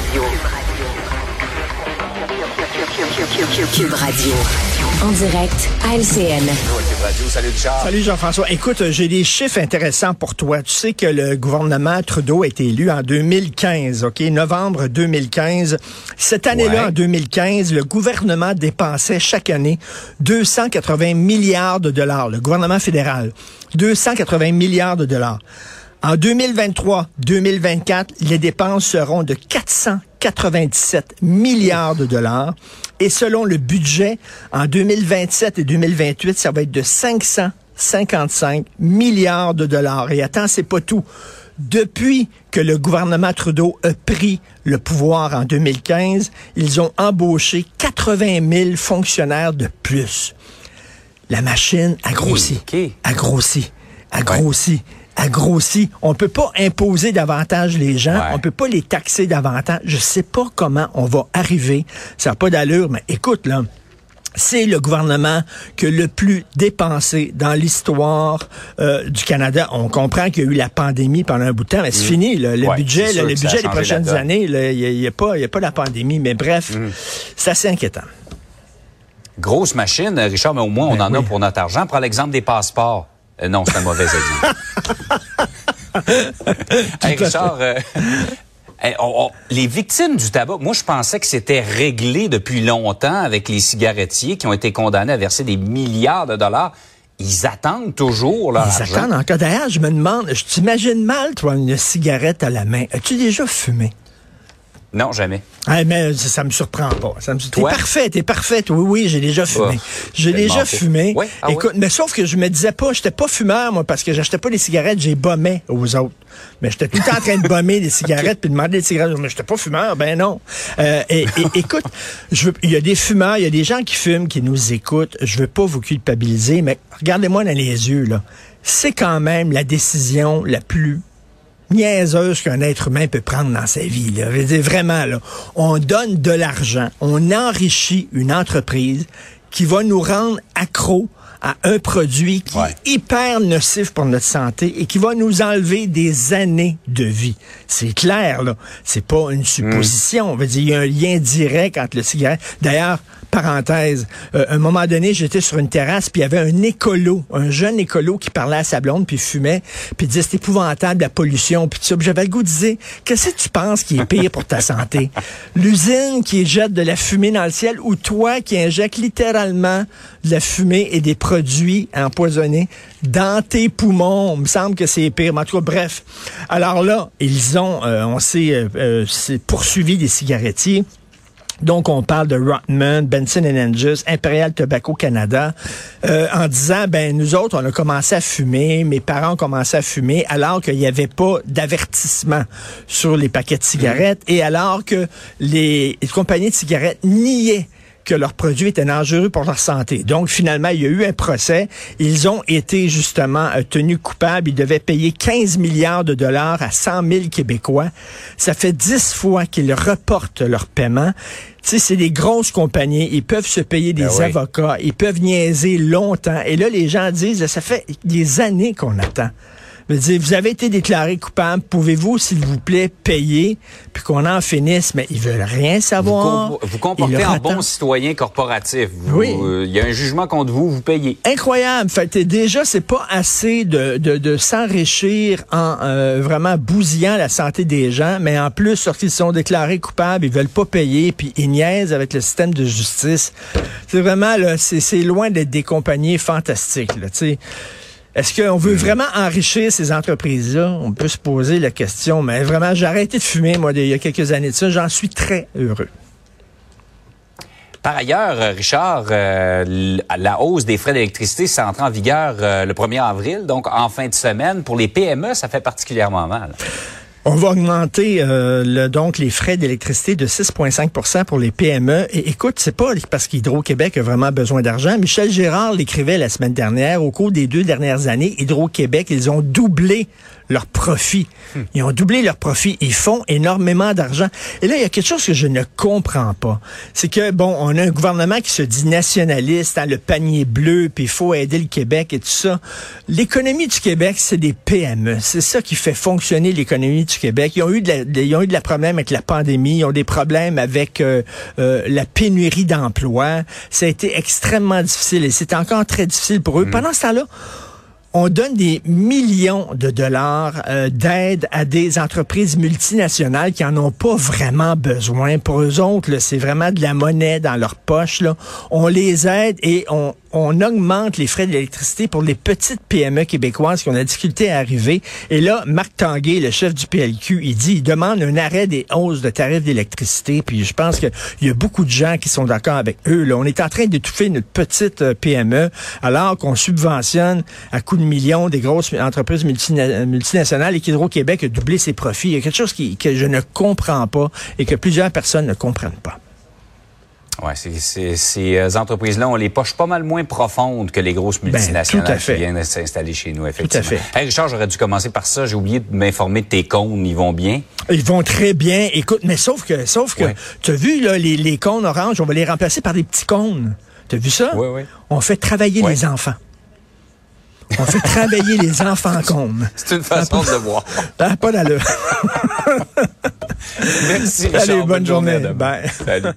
Radio. Cube Radio. En direct à LCN. Salut Richard. Salut Jean-François. Écoute, j'ai des chiffres intéressants pour toi. Tu sais que le gouvernement Trudeau a été élu en 2015, OK? Novembre 2015. Cette année-là, Ouais. en 2015, le gouvernement dépensait chaque année 280 milliards de dollars. Le gouvernement fédéral. 280 milliards de dollars. En 2023-2024, les dépenses seront de 497 milliards de dollars. Et selon le budget, en 2027 et 2028, ça va être de 555 milliards de dollars. Et attends, c'est pas tout. Depuis que le gouvernement Trudeau a pris le pouvoir en 2015, ils ont embauché 80 000 fonctionnaires de plus. La machine a grossi, a grossi, a grossi, a grossi. On peut pas imposer davantage les gens, Ouais. on peut pas les taxer davantage. Je sais pas comment on va arriver. Ça n'a pas d'allure, mais écoute là. C'est le gouvernement que le plus dépensé dans l'histoire euh, du Canada. On comprend qu'il y a eu la pandémie pendant un bout de temps, mais c'est fini. là. Le Mm. Ouais, budget, c'est là, sûr le budget des prochaines années, il n'y a, pas- y a pas la pandémie. Mais bref, Mm. c'est assez inquiétant. Grosse machine, Richard, mais au moins, on Ben en a pour notre argent. Prends l'exemple des passeports. Euh, non, c'est un mauvais exemple. Hey, Richard, euh, hey, on- on- les victimes du tabac, moi, je pensais que c'était réglé depuis longtemps avec les cigarettiers qui ont été condamnés à verser des milliards de dollars. Ils attendent toujours leur Ils argent. attendent encore. D'ailleurs, je me demande, je t'imagine mal, toi, une cigarette à la main. As-tu déjà fumé? Non, jamais. Ah, mais ça, ça me surprend pas. Ça me... T'es Toi? parfait, t'es parfaite. Oui, oui, j'ai déjà fumé. Oh, j'ai tellement déjà fumé. Ouais, ah Écoute, mais sauf que je me disais pas, j'étais pas fumeur, moi, parce que j'achetais pas des cigarettes, j'ai bombé aux autres. Mais j'étais tout le temps en train de bomber des cigarettes puis demander des cigarettes. Mais j'étais pas fumeur, ben non. Euh, et, et- écoute, je veux- il y a des fumeurs, il y a des gens qui fument, qui nous écoutent. Je veux pas vous culpabiliser, mais regardez-moi dans les yeux, là. C'est quand même la décision la plus niaiseuse qu'un être humain peut prendre dans sa vie. Là. Je veux dire, vraiment, là, on donne de l'argent, on enrichit une entreprise qui va nous rendre accros à un produit qui Ouais. est hyper nocif pour notre santé et qui va nous enlever des années de vie. C'est clair, là. C'est pas une supposition. On veut dire, il y a un lien direct entre le cigarette. D'ailleurs, parenthèse, euh, un moment donné, j'étais sur une terrasse, puis il y avait un écolo, un jeune écolo qui parlait à sa blonde, puis fumait, puis il disait c'est épouvantable la pollution, puis tout ça. J'avais le goût de dire qu'est-ce que tu penses qui est pire pour ta santé? L'usine qui jette de la fumée dans le ciel ou toi qui injectes littéralement de la fumée et des produits empoisonnés dans tes poumons? Il me semble que c'est pire. Mais en tout cas, bref. Alors là, ils ont, euh, on s'est euh, euh, s'est poursuivi des cigarettiers. Donc, on parle de Rotman, Benson Hedges, Imperial Tobacco Canada, euh, en disant, ben nous autres, on a commencé à fumer, mes parents ont commencé à fumer, alors qu'il n'y avait pas d'avertissement sur les paquets de cigarettes, et alors que les, les compagnies de cigarettes niaient que leurs produits étaient dangereux pour leur santé. Donc, finalement, il y a eu un procès. Ils ont été justement euh, tenus coupables. Ils devaient payer 15 milliards de dollars à 100 000 Québécois. Ça fait 10 fois qu'ils reportent leur paiement. Tu sais, c'est des grosses compagnies. Ils peuvent se payer des Ben oui. avocats. Ils peuvent niaiser longtemps. Et là, les gens disent, ça fait des années qu'on attend. Dire, vous avez été déclaré coupable. Pouvez-vous, s'il vous plaît, payer? Puis qu'on en finisse? Mais ils veulent rien Vous, savoir. vous Ils comportez en bon citoyen corporatif. Vous- Oui. euh, Il y a un jugement contre vous, vous payez. Incroyable. Fait déjà, c'est pas assez de, de, de s'enrichir en euh, vraiment bousillant la santé des gens, mais en plus, lorsqu'ils sont déclarés coupables, ils veulent pas payer, puis ils niaisent avec le système de justice. C'est vraiment, là, c'est c'est loin d'être des compagnies fantastiques, là, tu sais. Est-ce qu'on veut vraiment enrichir ces entreprises-là? On peut se poser la question, mais vraiment, j'ai arrêté de fumer, moi, il y a quelques années de ça. J'en suis très heureux. Par ailleurs, euh, Richard, euh, la hausse des frais d'électricité, ça entre en vigueur euh, le 1er avril, donc en fin de semaine. Pour les PME, ça fait particulièrement mal. On va augmenter euh, donc les frais d'électricité de 6,5% pour les PME. Et écoute, c'est pas parce qu'Hydro-Québec a vraiment besoin d'argent. Michel Gérard l'écrivait la semaine dernière. Au cours des deux dernières années, Hydro-Québec, ils ont doublé leur profit. Ils ont doublé leur profit. Ils font énormément d'argent. Et là, il y a quelque chose que je ne comprends pas. C'est que, bon, on a un gouvernement qui se dit nationaliste, hein, le panier bleu, puis il faut aider le Québec et tout ça. L'économie du Québec, c'est des PME. C'est ça qui fait fonctionner l'économie du Québec. Ils ont eu de la, ils ont eu de la problème avec la pandémie. Ils ont des problèmes avec euh, euh, la pénurie d'emplois. Ça a été extrêmement difficile et c'est encore très difficile pour eux. Mm. Pendant ce temps-là, on donne des millions de dollars euh, d'aide à des entreprises multinationales qui en ont pas vraiment besoin. Pour eux autres, c'est vraiment de la monnaie dans leur poche. On les aide et on, augmente les frais d'électricité pour les petites PME québécoises qui ont la difficulté à arriver. Et là, Marc Tanguay, le chef du PLQ, il dit, il demande un arrêt des hausses de tarifs d'électricité. Puis je pense qu'il y a beaucoup de gens qui sont d'accord avec eux. On est en train d'étouffer notre petite euh, PME alors qu'on subventionne à coups de millions des grosses entreprises multinationales et qu'Hydro-Québec a doublé ses profits. Il y a quelque chose qui, que je ne comprends pas et que plusieurs personnes ne comprennent pas. Oui, ces euh, entreprises-là ont les poches pas mal moins profondes que les grosses ben, multinationales qui viennent s'installer chez nous, effectivement. Tout à fait. Richard, j'aurais dû commencer par ça. J'ai oublié de m'informer de tes cônes. Ils vont bien? Ils vont très bien. Écoute, mais sauf que, sauf que, tu as vu, là, les, les cônes oranges, on va les remplacer par des petits cônes. Tu as vu ça? Oui, oui. On fait travailler les enfants. On fait travailler les enfants cônes. C'est une façon de le voir. Ah, pas d'allure. Merci, Richard. Allez, bonne, journée. journée. Bye. Salut.